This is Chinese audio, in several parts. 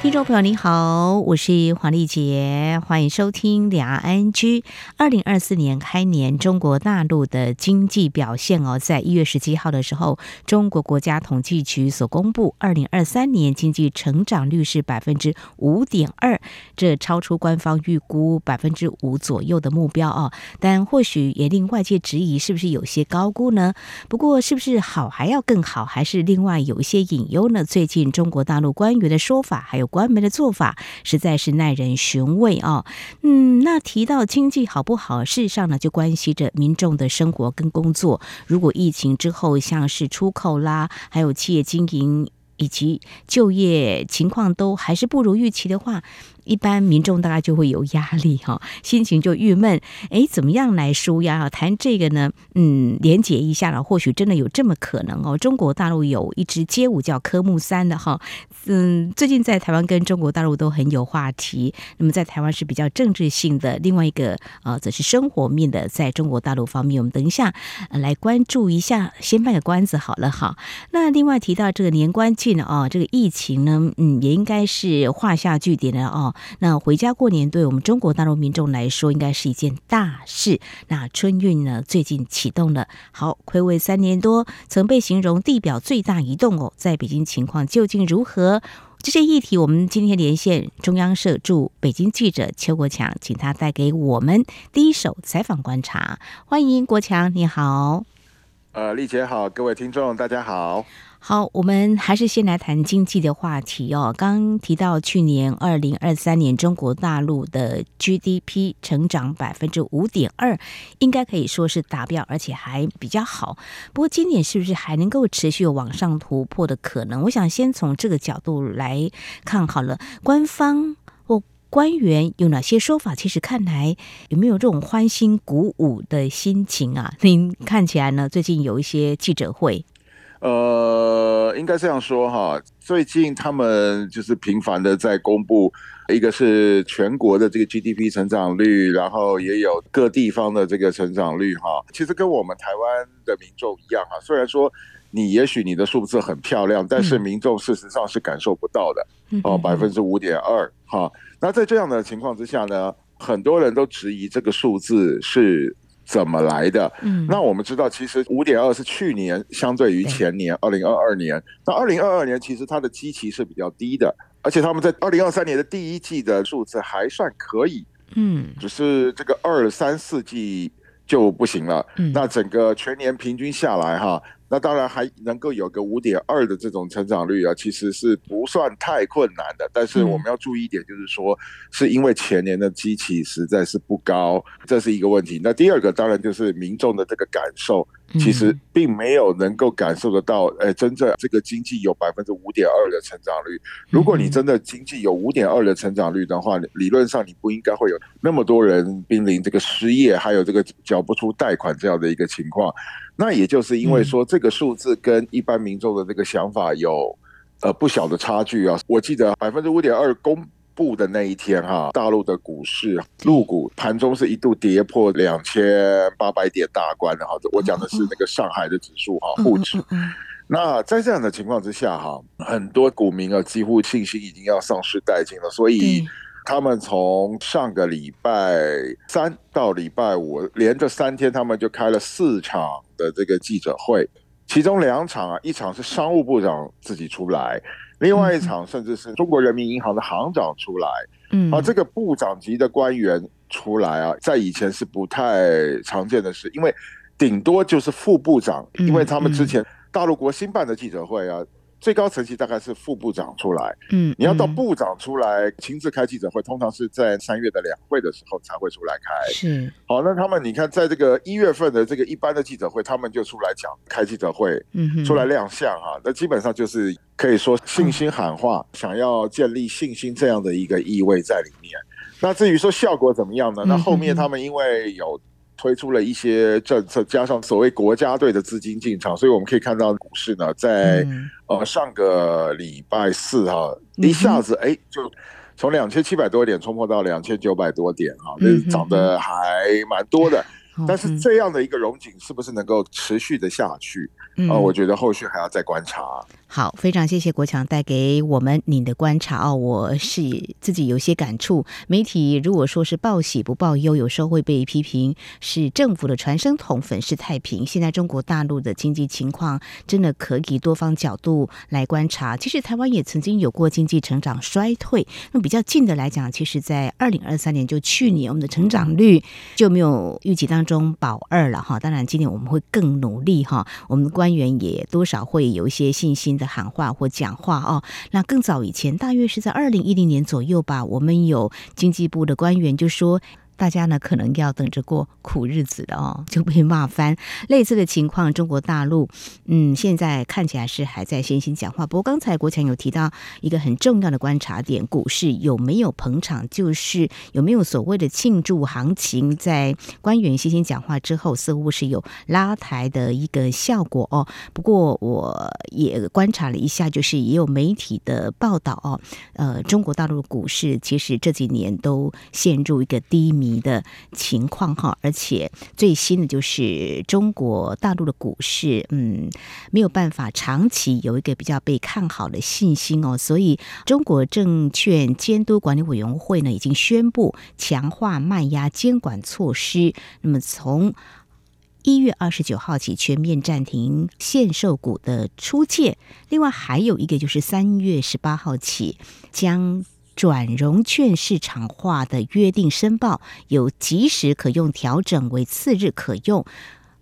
听众朋友，你好，我是黄丽杰，欢迎收听两岸 ING。二零二四年开年，中国大陆的经济表现哦，在一月十七号的时候，中国国家统计局所公布，二零二三年经济成长率是百分之五点二，这超出官方预估百分之五左右的目标哦。但或许也令外界质疑，是不是有些高估呢？不过，是不是好还要更好，还是另外有一些隐忧呢？最近中国大陆官员的说法，还有。官媒的做法实在是耐人寻味啊！嗯，那提到经济好不好，事实上呢，就关系着民众的生活跟工作。如果疫情之后，像是出口啦，还有企业经营以及就业情况都还是不如预期的话，一般民众大概就会有压力哈，心情就郁闷。哎，怎么样来舒压啊？谈这个呢？嗯，连结一下了，或许真的有这么可能哦。中国大陆有一支街舞叫科目三的哈，嗯，最近在台湾跟中国大陆都很有话题。那么在台湾是比较政治性的，另外一个呃则是生活面的，在中国大陆方面，我们等一下来关注一下，先卖个关子好了哈。那另外提到这个年关近了哦，这个疫情呢，嗯，也应该是画下句点了哦。那回家过年对我们中国大陆民众来说，应该是一件大事。那春运呢，最近启动了，好，睽违三年多，曾被形容地表最大移动哦，在北京情况究竟如何？这些议题，我们今天连线中央社驻北京记者邱国强，请他带给我们第一手采访观察。欢迎国强，你好。呃，丽姐好，各位听众大家好。好，我们还是先来谈经济的话题哦。刚提到去年二零二三年中国大陆的 GDP 成长百分之五点二，应该可以说是达标，而且还比较好。不过今年是不是还能够持续往上突破的可能？我想先从这个角度来看好了。官方或官员有哪些说法？其实看来有没有这种欢欣鼓舞的心情啊？您看起来呢？最近有一些记者会。呃，应该这样说哈，最近他们就是频繁的在公布，一个是全国的这个 GDP 成长率，然后也有各地方的这个成长率哈。其实跟我们台湾的民众一样哈，虽然说你也许你的数字很漂亮，但是民众事实上是感受不到的哦，百分之五点二哈。那在这样的情况之下呢，很多人都质疑这个数字是。怎么来的？嗯，那我们知道，其实五点二是去年相对于前年二零二二年。那二零二二年其实它的基期是比较低的，而且他们在二零二三年的第一季的数字还算可以，嗯，只是这个二三四季就不行了。嗯，那整个全年平均下来哈。那当然还能够有个五点二的这种成长率啊，其实是不算太困难的。但是我们要注意一点，就是说，是因为前年的基期实在是不高，这是一个问题。那第二个当然就是民众的这个感受。其实并没有能够感受得到，哎，真正这个经济有百分之五点二的成长率。如果你真的经济有五点二的成长率的话，理论上你不应该会有那么多人濒临这个失业，还有这个缴不出贷款这样的一个情况。那也就是因为说这个数字跟一般民众的这个想法有呃不小的差距啊。我记得百分之五点二公。布的那一天哈，大陆的股市陆股盘中是一度跌破两千八百点大关的哈。我讲的是那个上海的指数哈，沪指。那在这样的情况之下哈，很多股民啊几乎信心已经要丧失殆尽了，所以他们从上个礼拜三到礼拜五连着三天，他们就开了四场的这个记者会，其中两场啊，一场是商务部长自己出来。另外一场甚至是中国人民银行的行长出来，嗯，啊，这个部长级的官员出来啊，在以前是不太常见的事，因为顶多就是副部长，因为他们之前大陆国新办的记者会啊。最高层级大概是副部长出来，嗯，你要到部长出来亲自开记者会，通常是在三月的两会的时候才会出来开。是，好，那他们你看，在这个一月份的这个一般的记者会，他们就出来讲开记者会，嗯，出来亮相啊，那基本上就是可以说信心喊话，想要建立信心这样的一个意味在里面。那至于说效果怎么样呢？那后面他们因为有推出了一些政策，加上所谓国家队的资金进场，所以我们可以看到股市呢，在、嗯、呃上个礼拜四哈，一下子哎就从两千七百多点冲破到两千九百多点哈，那涨得还蛮多的。但是这样的一个融景是不是能够持续的下去？啊、呃，我觉得后续还要再观察。好，非常谢谢国强带给我们你的观察哦，我是自己有些感触。媒体如果说是报喜不报忧，有时候会被批评是政府的传声筒，粉饰太平。现在中国大陆的经济情况真的可以多方角度来观察。其实台湾也曾经有过经济成长衰退，那比较近的来讲，其实在二零二三年就去年，我们的成长率就没有预计当中保二了哈。当然，今年我们会更努力哈，我们的官员也多少会有一些信心的喊话或讲话哦，那更早以前，大约是在二零一零年左右吧，我们有经济部的官员就说。大家呢可能要等着过苦日子的哦，就被骂翻。类似的情况，中国大陆嗯，现在看起来是还在先行讲话。不过刚才国强有提到一个很重要的观察点，股市有没有捧场，就是有没有所谓的庆祝行情，在官员先行讲话之后，似乎是有拉抬的一个效果哦。不过我也观察了一下，就是也有媒体的报道哦，呃，中国大陆股市其实这几年都陷入一个低迷。你的情况哈，而且最新的就是中国大陆的股市，嗯，没有办法长期有一个比较被看好的信心哦，所以中国证券监督管理委员会呢已经宣布强化卖压监管措施，那么从一月二十九号起全面暂停限售股的出借，另外还有一个就是三月十八号起将。转融券市场化的约定申报由即时可用调整为次日可用。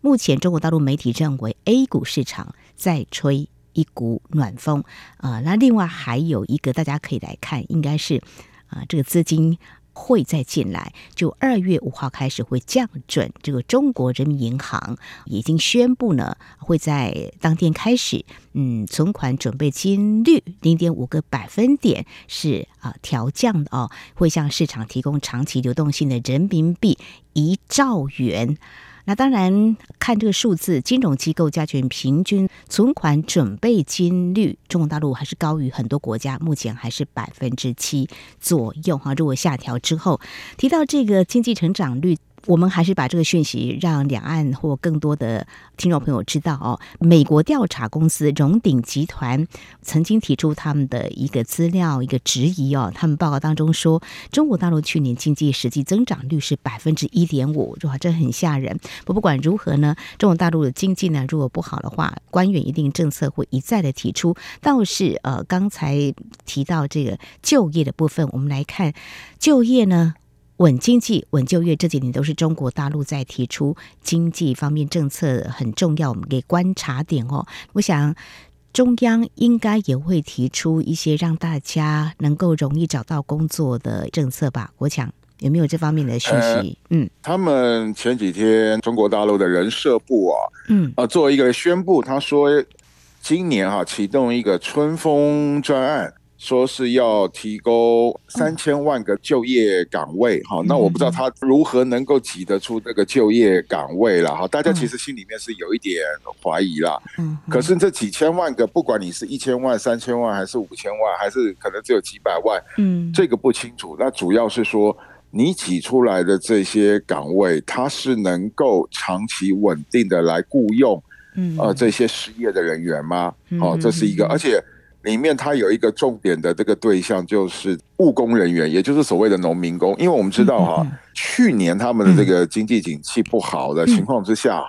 目前中国大陆媒体认为 A 股市场在吹一股暖风啊、那另外还有一个大家可以来看，应该是啊、这个资金。会再进来，就二月五号开始会降准。这个中国人民银行已经宣布呢，会在当天开始，嗯，存款准备金率零点五个百分点是啊调降的哦，会向市场提供长期流动性的人民币一兆元。那当然，看这个数字，金融机构加权平均存款准备金率，中国大陆还是高于很多国家，目前还是百分之七左右哈。如果下调之后，提到这个经济成长率。我们还是把这个讯息让两岸或更多的听众朋友知道哦。美国调查公司荣鼎集团曾经提出他们的一个资料，一个质疑哦。他们报告当中说，中国大陆去年经济实际增长率是百分之一点五，哇，这很吓人。不不管如何呢，中国大陆的经济呢，如果不好的话，官员一定政策会一再的提出。倒是呃，刚才提到这个就业的部分，我们来看就业呢。稳经济、稳就业这几年都是中国大陆在提出经济方面政策很重要，我们给观察点哦。我想中央应该也会提出一些让大家能够容易找到工作的政策吧？国强有没有这方面的讯息？呃、嗯，他们前几天中国大陆的人社部啊，嗯啊，做一个宣布，他说今年哈、啊、启动一个春风专案。说是要提供三千万个就业岗位，哈、嗯，那我不知道他如何能够挤得出这个就业岗位了，哈，大家其实心里面是有一点怀疑啦。嗯，可是这几千万个，不管你是一千万、三千万，还是五千万，还是可能只有几百万，嗯，这个不清楚。那主要是说，你挤出来的这些岗位，它是能够长期稳定的来雇佣，嗯，呃，这些失业的人员吗？哦，这是一个，而且。里面它有一个重点的这个对象，就是务工人员，也就是所谓的农民工。因为我们知道哈，去年他们的这个经济景气不好的情况之下哈，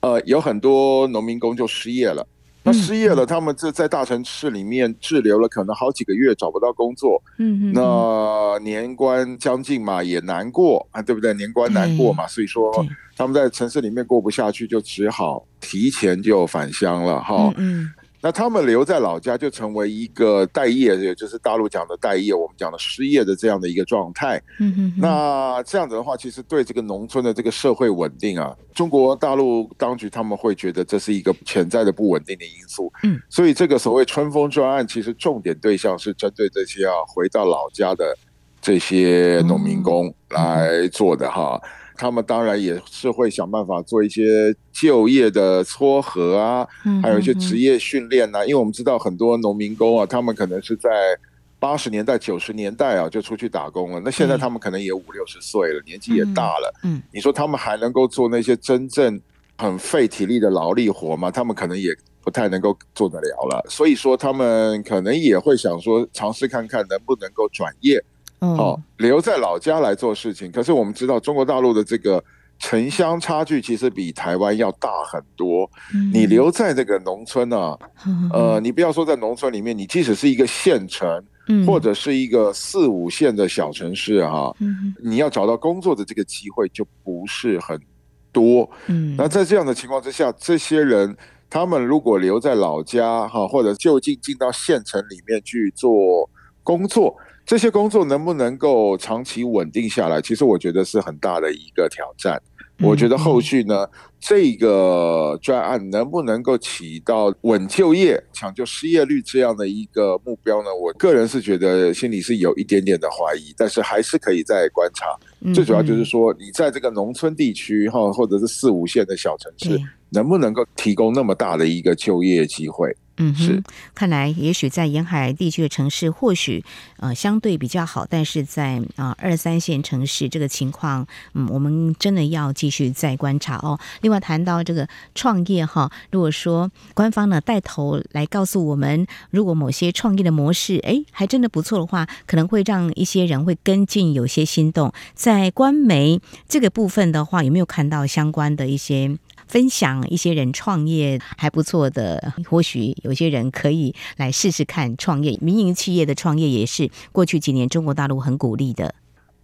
呃，有很多农民工就失业了。那失业了，他们这在大城市里面滞留了可能好几个月，找不到工作。嗯，那年关将近嘛，也难过啊，对不对？年关难过嘛，所以说他们在城市里面过不下去，就只好提前就返乡了哈。嗯。那他们留在老家就成为一个待业，也就是大陆讲的待业，我们讲的失业的这样的一个状态。嗯哼。那这样子的话，其实对这个农村的这个社会稳定啊，中国大陆当局他们会觉得这是一个潜在的不稳定的因素。嗯。所以这个所谓春风专案，其实重点对象是针对这些要回到老家的这些农民工来做的哈。他们当然也是会想办法做一些就业的撮合啊，还有一些职业训练啊。因为我们知道很多农民工啊，他们可能是在八十年代、九十年代啊就出去打工了，那现在他们可能也五六十岁了，年纪也大了。嗯，你说他们还能够做那些真正很费体力的劳力活吗？他们可能也不太能够做得了了。所以说，他们可能也会想说，尝试看看能不能够转业。哦，留在老家来做事情。可是我们知道，中国大陆的这个城乡差距其实比台湾要大很多。你留在这个农村呢、啊，呃，你不要说在农村里面，你即使是一个县城，或者是一个四五线的小城市啊，你要找到工作的这个机会就不是很多。嗯那在这样的情况之下，这些人他们如果留在老家哈，或者就近进到县城里面去做工作。这些工作能不能够长期稳定下来？其实我觉得是很大的一个挑战。我觉得后续呢，这个专案能不能够起到稳就业、抢救失业率这样的一个目标呢？我个人是觉得心里是有一点点的怀疑，但是还是可以再观察。最主要就是说，你在这个农村地区哈，或者是四五线的小城市，能不能够提供那么大的一个就业机会？嗯，是。看来也许在沿海地区的城市，或许呃相对比较好，但是在啊、呃、二三线城市这个情况，嗯，我们真的要继续再观察哦。另外谈到这个创业哈，如果说官方呢带头来告诉我们，如果某些创业的模式哎还真的不错的话，可能会让一些人会跟进，有些心动。在官媒这个部分的话，有没有看到相关的一些？分享一些人创业还不错的，或许有些人可以来试试看创业。民营企业的创业也是过去几年中国大陆很鼓励的。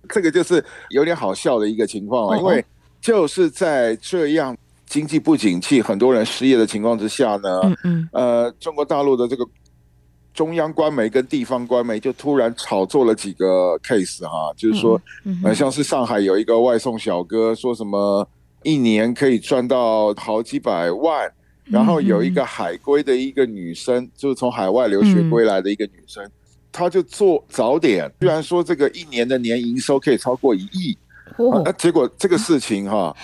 这个就是有点好笑的一个情况啊，因为就是在这样经济不景气、很多人失业的情况之下呢，嗯嗯，呃，中国大陆的这个中央官媒跟地方官媒就突然炒作了几个 case 哈，就是说，呃，像是上海有一个外送小哥说什么。一年可以赚到好几百万，然后有一个海归的一个女生，就是从海外留学归来的一个女生，她就做早点，居然说这个一年的年营收可以超过一亿，那结果这个事情哈，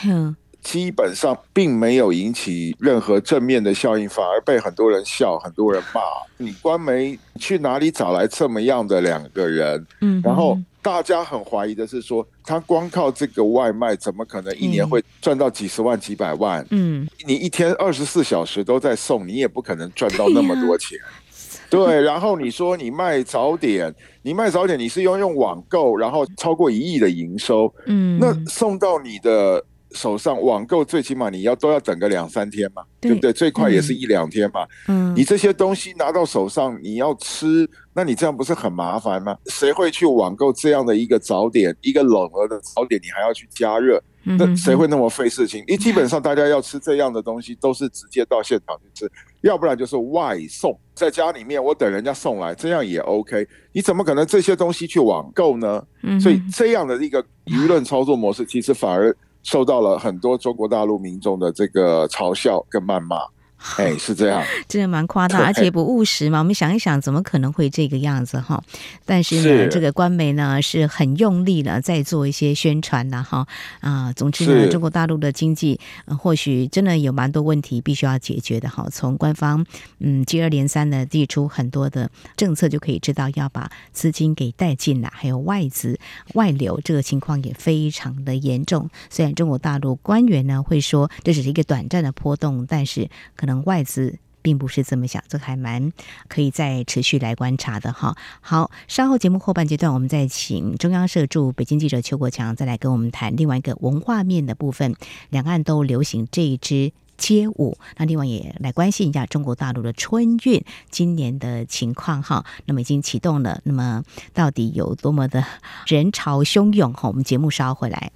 基本上并没有引起任何正面的效应，反而被很多人笑，很多人骂。你官媒去哪里找来这么样的两个人？嗯，然后。大家很怀疑的是说，他光靠这个外卖，怎么可能一年会赚到几十万、几百万？嗯，你一天二十四小时都在送，你也不可能赚到那么多钱。对，然后你说你卖早点，你卖早点，你是要用网购，然后超过一亿的营收，嗯，那送到你的。手上网购最起码你要都要等个两三天嘛，对，对不对？最快也是一两天嘛。嗯，你这些东西拿到手上，你要吃，那你这样不是很麻烦吗？谁会去网购这样的一个早点，一个冷了的早点，你还要去加热？那谁会那么费事情？因为基本上大家要吃这样的东西，都是直接到现场去吃，要不然就是外送，在家里面我等人家送来，这样也 OK。你怎么可能这些东西去网购呢？所以这样的一个舆论操作模式，其实反而。受到了很多中国大陆民众的这个嘲笑跟谩骂。哎，是这样，真的蛮夸大，而且不务实嘛。我们想一想，怎么可能会这个样子哈？但是呢，这个官媒呢是很用力的在做一些宣传呐哈啊。总之呢，中国大陆的经济或许真的有蛮多问题必须要解决的哈。从官方嗯接二连三的递出很多的政策，就可以知道要把资金给带进来，还有外资外流这个情况也非常的严重。虽然中国大陆官员呢会说这只是一个短暂的波动，但是可能。外资并不是这么想，这还蛮可以再持续来观察的哈。好，稍后节目后半阶段，我们再请中央社驻北京记者邱国强再来跟我们谈另外一个文化面的部分。两岸都流行这一支街舞，那另外也来关心一下中国大陆的春运今年的情况哈。那么已经启动了，那么到底有多么的人潮汹涌哈？我们节目稍后回来。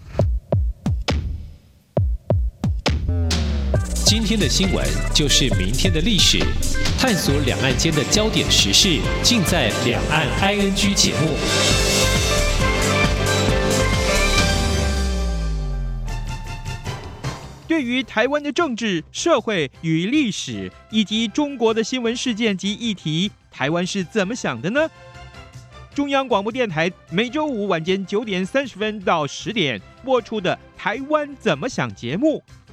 今天的新闻就是明天的历史，探索两岸间的焦点时事，尽在《两岸 ING》节目。对于台湾的政治、社会与历史，以及中国的新闻事件及议题，台湾是怎么想的呢？中央广播电台每周五晚间九点三十分到十点播出的。台湾怎么想节目，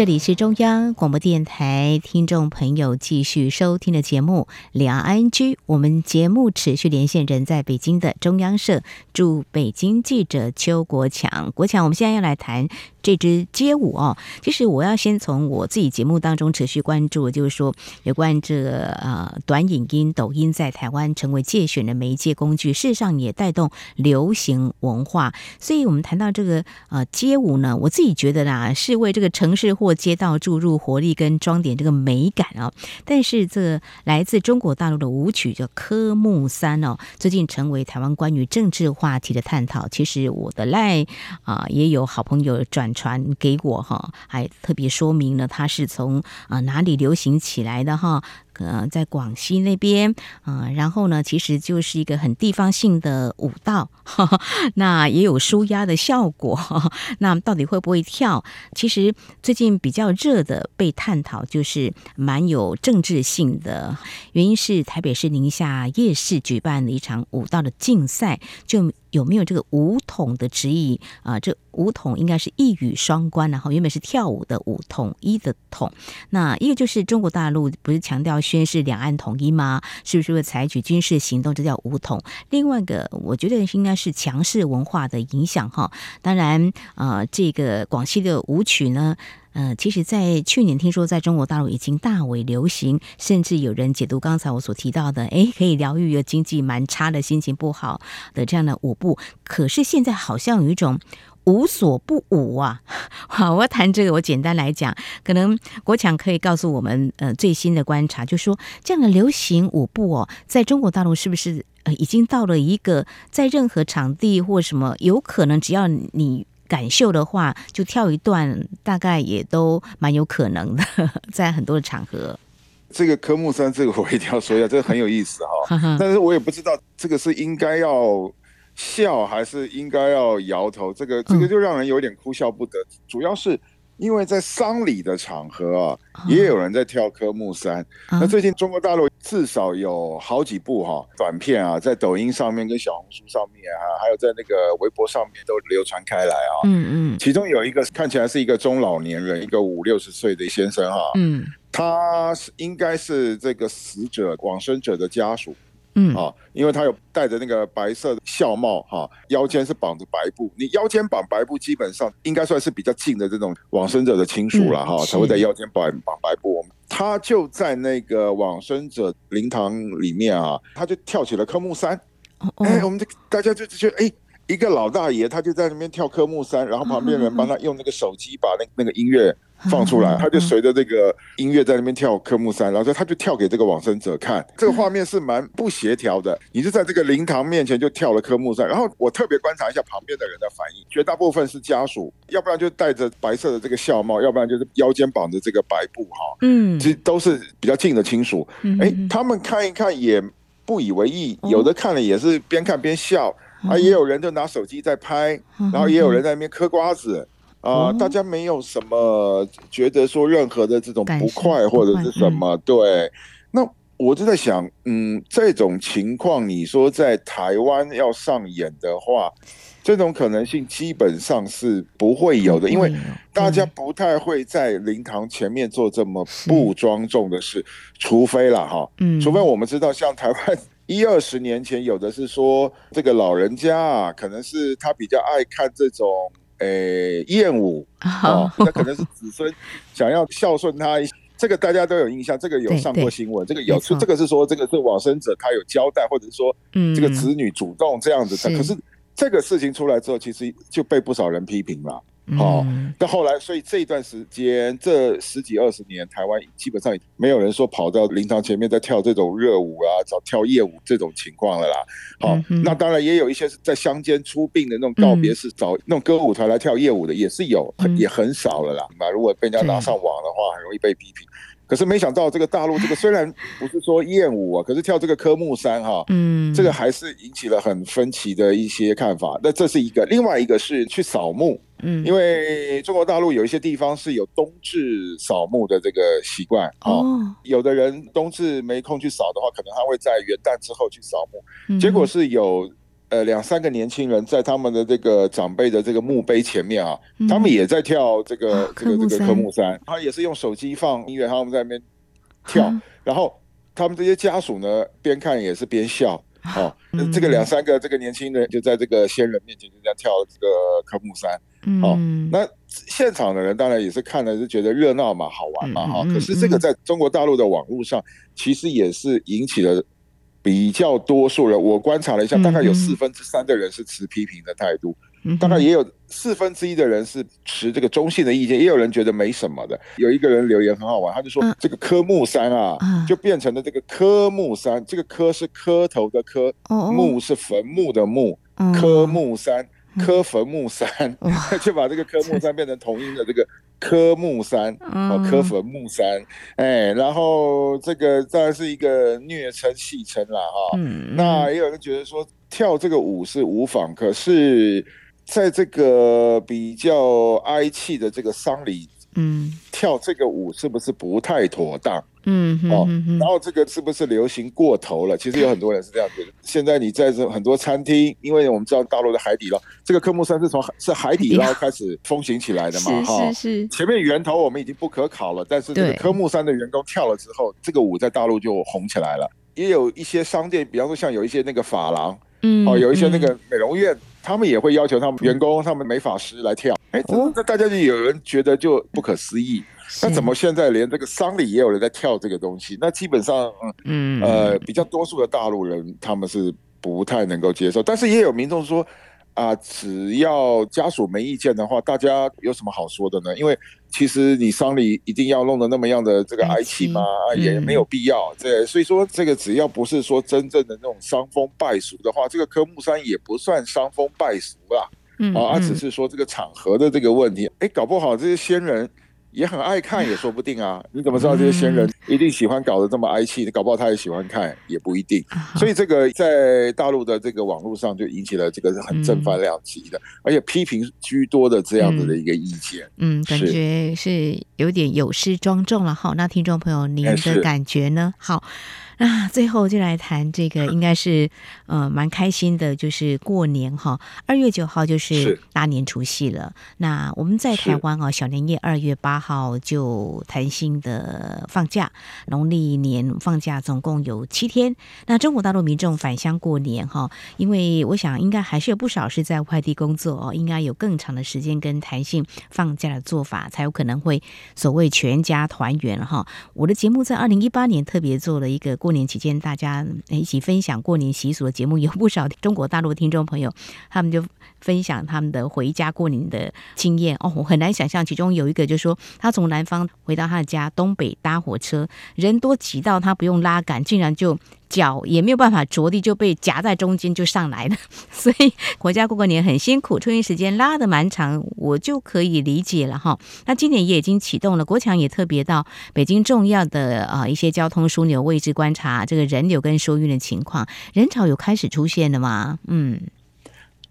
这里是中央广播电台听众朋友继续收听的节目《两岸居》，我们节目持续连线人在北京的中央社驻北京记者邱国强。国强，我们现在要来谈。这支街舞哦，其实我要先从我自己节目当中持续关注，就是说有关这个呃短影音、抖音在台湾成为介选的媒介工具，事实上也带动流行文化。所以，我们谈到这个呃街舞呢，我自己觉得啦，是为这个城市或街道注入活力跟装点这个美感啊。但是，这来自中国大陆的舞曲叫科目三哦，最近成为台湾关于政治话题的探讨。其实我的赖啊也有好朋友转。传给我哈，还特别说明了它是从啊哪里流行起来的哈。呃，在广西那边啊、呃，然后呢，其实就是一个很地方性的舞蹈，呵 呵那也有舒压的效果呵呵。那到底会不会跳？其实最近比较热的被探讨，就是蛮有政治性的。原因是台北市宁夏夜市举办了一场舞蹈的竞赛，就有没有这个武统的直译啊？这武统应该是一语双关，然后原本是跳舞的舞，统一的统。那一个就是中国大陆不是强调。宣示两岸统一吗？是不是会采取军事行动？这叫武统。另外一个，我觉得应该是强势文化的影响哈。当然，呃，这个广西的舞曲呢，呃，其实在去年听说在中国大陆已经大为流行，甚至有人解读刚才我所提到的，诶，可以疗愈有经济蛮差的心情不好的这样的舞步。可是现在好像有一种。无所不舞啊！好，我谈这个。我简单来讲，可能国强可以告诉我们，呃，最新的观察，就说这样的流行舞步哦，在中国大陆是不是呃已经到了一个在任何场地或什么，有可能只要你感受的话，就跳一段，大概也都蛮有可能的，在很多的场合。这个科目三，这个我一定要说一下，这个很有意思哈。但是我也不知道这个是应该要。笑还是应该要摇头，这个这个就让人有点哭笑不得。嗯、主要是因为在丧礼的场合啊，嗯、也有人在跳科目三。嗯、那最近中国大陆至少有好几部哈、啊、短片啊，在抖音上面跟小红书上面啊，还有在那个微博上面都流传开来啊。嗯嗯。其中有一个看起来是一个中老年人，一个五六十岁的先生哈、啊。嗯。他是应该是这个死者往生者的家属。嗯啊，因为他有戴着那个白色的孝帽哈，腰间是绑着白布。你腰间绑白布，基本上应该算是比较近的这种往生者的亲属了哈，才会在腰间绑绑白布。他就在那个往生者灵堂里面啊，他就跳起了科目三。哎，我们大家就觉得哎，一个老大爷他就在那边跳科目三，然后旁边人帮他用那个手机把那那个音乐。放出来，他就随着这个音乐在那边跳科目三，然后他就跳给这个往生者看。这个画面是蛮不协调的，你就在这个灵堂面前就跳了科目三。然后我特别观察一下旁边的人的反应，绝大部分是家属，要不然就戴着白色的这个孝帽，要不然就是腰间绑着这个白布哈。嗯，其实都是比较近的亲属。哎，他们看一看也不以为意，有的看了也是边看边笑，啊，也有人就拿手机在拍，然后也有人在那边嗑瓜子。啊，大家没有什么觉得说任何的这种不快或者是什么，对。那我就在想，嗯，这种情况，你说在台湾要上演的话，这种可能性基本上是不会有的，因为大家不太会在灵堂前面做这么不庄重的事，除非了哈，嗯，除非我们知道，像台湾一二十年前有的是说，这个老人家啊，可能是他比较爱看这种。诶，燕舞哦，那可能是子孙想要孝顺他，这个大家都有印象，这个有上过新闻，这个有，这个是说这个是往生者他有交代，或者是说这个子女主动这样子的，可是这个事情出来之后，其实就被不少人批评了。好，那后来，所以这一段时间，这十几二十年，台湾基本上没有人说跑到灵堂前面在跳这种热舞啊，找跳夜舞这种情况了啦。好，那当然也有一些是在乡间出殡的那种告别式，找那种歌舞团来跳夜舞的也是有，也很少了啦。那如果被人家拿上网的话，很容易被批评。可是没想到这个大陆这个虽然不是说厌舞啊，可是跳这个科目三哈，嗯，这个还是引起了很分歧的一些看法。那这是一个，另外一个是去扫墓，嗯，因为中国大陆有一些地方是有冬至扫墓的这个习惯啊，有的人冬至没空去扫的话，可能他会在元旦之后去扫墓，结果是有。呃，两三个年轻人在他们的这个长辈的这个墓碑前面啊，嗯、他们也在跳这个、啊、这个这个科目三，他也是用手机放音乐，他们在那边跳，啊、然后他们这些家属呢，边看也是边笑，哦、啊，嗯、这个两三个这个年轻人就在这个先人面前就这样跳这个科目三，好、那现场的人当然也是看了是觉得热闹嘛，好玩嘛，哈、嗯，可是这个在中国大陆的网络上，其实也是引起了。比较多数人，我观察了一下，大概有四分之三的人是持批评的态度，大概也有四分之一的人是持这个中性的意见，也有人觉得没什么的。有一个人留言很好玩，他就说这个科目三啊，嗯、就变成了这个科目三，这个科是磕头的磕，哦、墓是坟墓的墓，嗯、科目三。科坟墓山，就把这个科目三变成同音的这个科目三，哦，科坟墓山，哎，然后这个当然是一个虐称戏称啦哈。那也有人觉得说跳这个舞是无妨，可是在这个比较哀戚的这个丧礼。嗯，跳这个舞是不是不太妥当？嗯，哦，然后这个是不是流行过头了？其实有很多人是这样觉得。现在你在这很多餐厅，因为我们知道大陆的海底捞，这个科目三是从是海底捞开始风行起来的嘛，哈，是是是。前面源头我们已经不可考了，但是这个科目三的员工跳了之后，这个舞在大陆就红起来了。也有一些商店，比方说像有一些那个发廊，嗯，哦，有一些那个美容院。他们也会要求他们员工、他们美发师来跳，哎，那大家就有人觉得就不可思议，那怎么现在连这个丧礼也有人在跳这个东西？那基本上，嗯呃，比较多数的大陆人他们是不太能够接受，但是也有民众说。啊，只要家属没意见的话，大家有什么好说的呢？因为其实你丧礼一定要弄得那么样的这个哀戚吗？嗯、也没有必要。对，所以说这个只要不是说真正的那种伤风败俗的话，这个科目三也不算伤风败俗啦。嗯，啊，只是说这个场合的这个问题。哎，搞不好这些先人。也很爱看，也说不定啊！你怎么知道这些仙人一定喜欢搞得这么哀戚？搞不好他也喜欢看，也不一定。所以这个在大陆的这个网络上就引起了这个很正反两极的，而且批评居多的这样子的一个意见。嗯，感觉是有点有失庄重了。好，那听众朋友，您的感觉呢？好。啊，最后就来谈这个，应该是呃蛮开心的，就是过年哈。二月九号就是大年除夕了。那我们在台湾哦，小年夜二月八号就弹性的放假，农历年放假总共有七天。那中国大陆民众返乡过年哈，因为我想应该还是有不少是在外地工作哦，应该有更长的时间跟弹性放假的做法，才有可能会所谓全家团圆哈。我的节目在二零一八年特别做了一个过。过年期间，大家一起分享过年习俗的节目，有不少中国大陆听众朋友，他们就分享他们的回家过年的经验。哦，我很难想象，其中有一个就是说，他从南方回到他的家，东北搭火车，人多挤到他不用拉杆，竟然就。脚也没有办法着地，就被夹在中间就上来了，所以回家过个年很辛苦，春运时间拉得蛮长，我就可以理解了哈。那今年也已经启动了，国强也特别到北京重要的啊一些交通枢纽位置观察这个人流跟疏运的情况，人潮有开始出现了吗？嗯，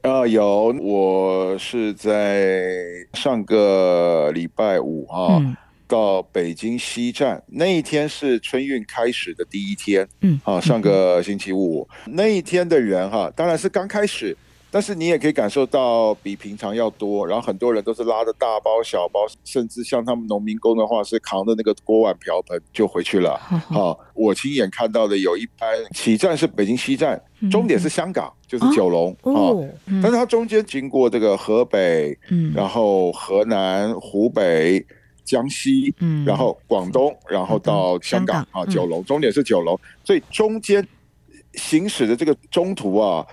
啊有，我是在上个礼拜五啊。嗯到北京西站那一天是春运开始的第一天，嗯，啊，上个星期五那一天的人哈，当然是刚开始，但是你也可以感受到比平常要多，然后很多人都是拉着大包小包，甚至像他们农民工的话是扛着那个锅碗瓢盆就回去了。好，我亲眼看到的有一班起站是北京西站，终点是香港，就是九龙。啊，但是它中间经过这个河北，嗯，然后河南、湖北。江西，嗯，然后广东，然后到香港啊，九龙，终点是九龙，所以中间行驶的这个中途啊，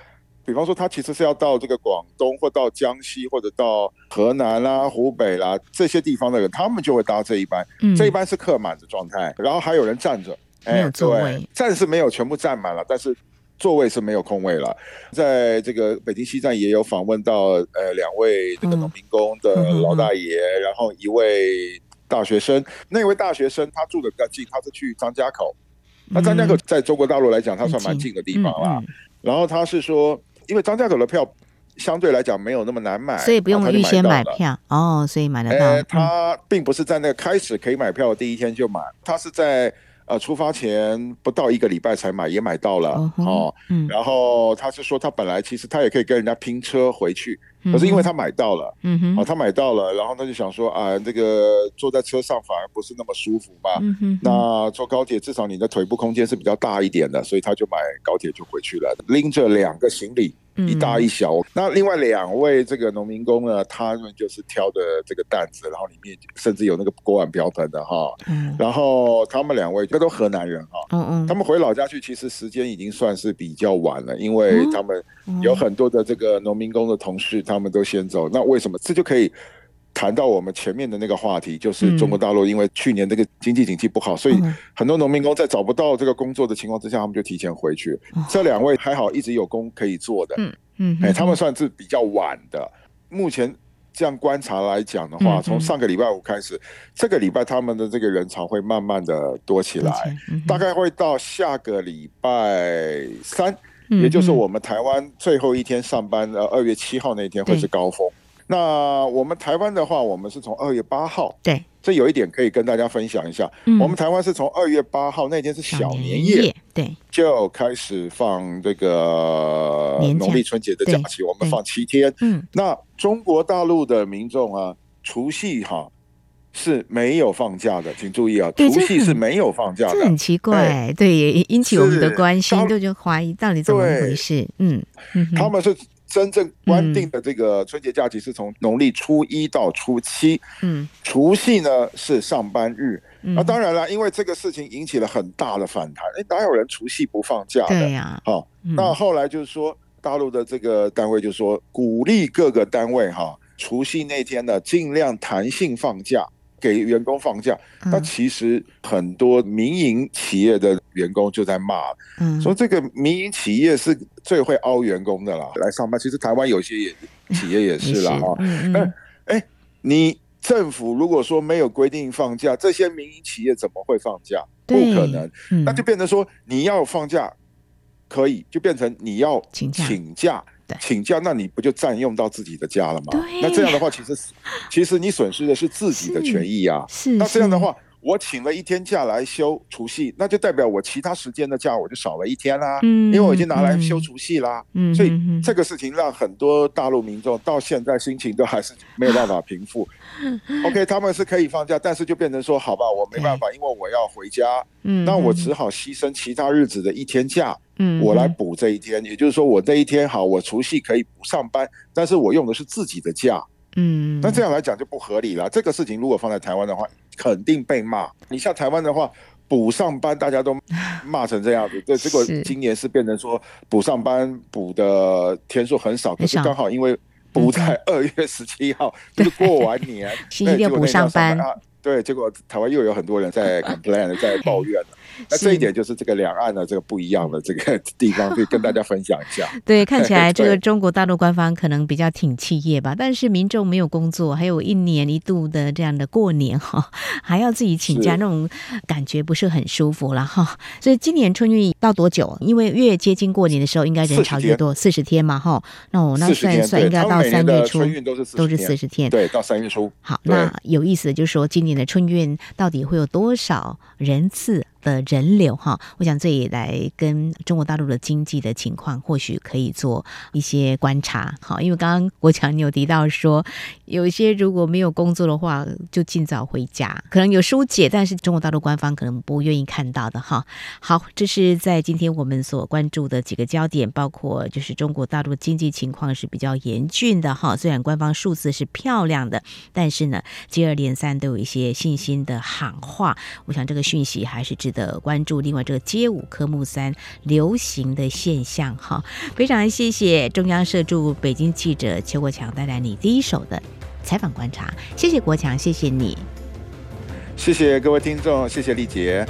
比方说他其实是要到这个广东，或到江西，或者到河南啦、啊、湖北啦、啊、这些地方的人，他们就会搭这一班，这一班是客满的状态，然后还有人站着，没有座位，站是没有全部站满了，但是座位是没有空位了。在这个北京西站也有访问到呃两位这个农民工的老大爷，然后一位。大学生。那位大学生他住的比较近，他是去张家口。那张家口在中国大陆来讲，他算蛮近的地方啦。然后他是说，因为张家口的票相对来讲没有那么难买，所以不用预先买票哦，所以买得到。他并不是在那个开始可以买票的第一天就买，他是在。呃，出发前不到一个礼拜才买，也买到了哦。嗯，然后他是说，他本来其实他也可以跟人家拼车回去，可是因为他买到了，嗯哼，啊，他买到了，然后他就想说啊，这个坐在车上反而不是那么舒服嘛？嗯哼，那坐高铁至少你的腿部空间是比较大一点的，所以他就买高铁就回去了，拎着两个行李。一大一小，那另外两位这个农民工呢，他们就是挑的这个担子，然后里面甚至有那个锅碗瓢盆的哈。嗯。然后他们两位，这都河南人哈。嗯嗯。他们回老家去，其实时间已经算是比较晚了，因为他们有很多的这个农民工的同事，他们都先走。那为什么？这就可以谈到我们前面的那个话题，就是中国大陆因为去年这个经济景气不好，所以很多农民工在找不到这个工作的情况之下，他们就提前回去。这两位还好，一直有工可以做的。嗯。嗯，哎，他们算是比较晚的。目前这样观察来讲的话，从上个礼拜五开始，这个礼拜他们的这个人潮会慢慢的多起来，大概会到下个礼拜三，也就是我们台湾最后一天上班呃二月七号那天会是高峰。那我们台湾的话，我们是从二月八号，对，这有一点可以跟大家分享一下。嗯、我们台湾是从二月八号那天是小年夜，对，就开始放这个农历春节的假期，我们放七天。嗯，那中国大陆的民众啊，除夕哈是没有放假的，请注意啊，除夕是没有放假的，这很奇怪，对，也引起我们的关心，就就怀疑到底怎么回事。嗯，他们是。真正关定的这个春节假期是从农历初一到初七，嗯，除夕呢是上班日。那当然了，因为这个事情引起了很大的反弹，哎，哪有人除夕不放假的？对呀，好，那后来就是说，大陆的这个单位就说，鼓励各个单位哈，除夕那天呢尽量弹性放假。给员工放假，那其实很多民营企业的员工就在骂，嗯，说这个民营企业是最会凹员工的啦，来上班。其实台湾有些也企业也是啦，哈，那哎，你政府如果说没有规定放假，这些民营企业怎么会放假？不可能，那就变成说你要放假可以，就变成你要请假。请假，那你不就占用到自己的家了吗？那这样的话，其实其实你损失的是自己的权益啊。是，那这样的话，我请了一天假来休除夕，那就代表我其他时间的假我就少了一天啦。嗯，因为我已经拿来休除夕啦。嗯，所以这个事情让很多大陆民众到现在心情都还是没有办法平复。OK，他们是可以放假，但是就变成说，好吧，我没办法，因为我要回家。嗯，那我只好牺牲其他日子的一天假。嗯，我来补这一天，也就是说，我这一天好，我除夕可以不上班，但是我用的是自己的假。嗯，那这样来讲就不合理了。这个事情如果放在台湾的话，肯定被骂。你像台湾的话，补上班大家都 骂成这样子，对，结果今年是变成说补上班补的天数很少，可是刚好因为补在二月十七号，就是过完年，星期六补上班。对，结果台湾又有很多人在 complain，在抱怨了。那这一点就是这个两岸的这个不一样的这个 地方，可以跟大家分享一下。对，看起来 这个中国大陆官方可能比较挺企业吧，但是民众没有工作，还有一年一度的这样的过年哈，还要自己请假，那种感觉不是很舒服了哈。所以今年春运到多久？因为越接近过年的时候，应该人潮越多，四十天嘛哈。那我那算算应该到三月初，都是四十天，对，到三月初。好，那有意思的就是说，今年的春运到底会有多少人次？的人流哈，我想这也来跟中国大陆的经济的情况，或许可以做一些观察。好，因为刚刚国强你有提到说，有一些如果没有工作的话，就尽早回家，可能有疏解，但是中国大陆官方可能不愿意看到的哈。好，这是在今天我们所关注的几个焦点，包括就是中国大陆经济情况是比较严峻的哈。虽然官方数字是漂亮的，但是呢，接二连三都有一些信心的喊话。我想这个讯息还是值得的关注，另外这个街舞科目三流行的现象，哈，非常谢谢中央社驻北京记者邱国强带来你第一手的采访观察，谢谢国强，谢谢你，谢谢各位听众，谢谢丽杰。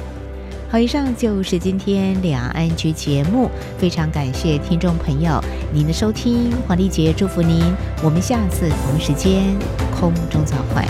好，以上就是今天两岸 ING 节目，非常感谢听众朋友您的收听，黄丽杰祝福您，我们下次同时间空中再会。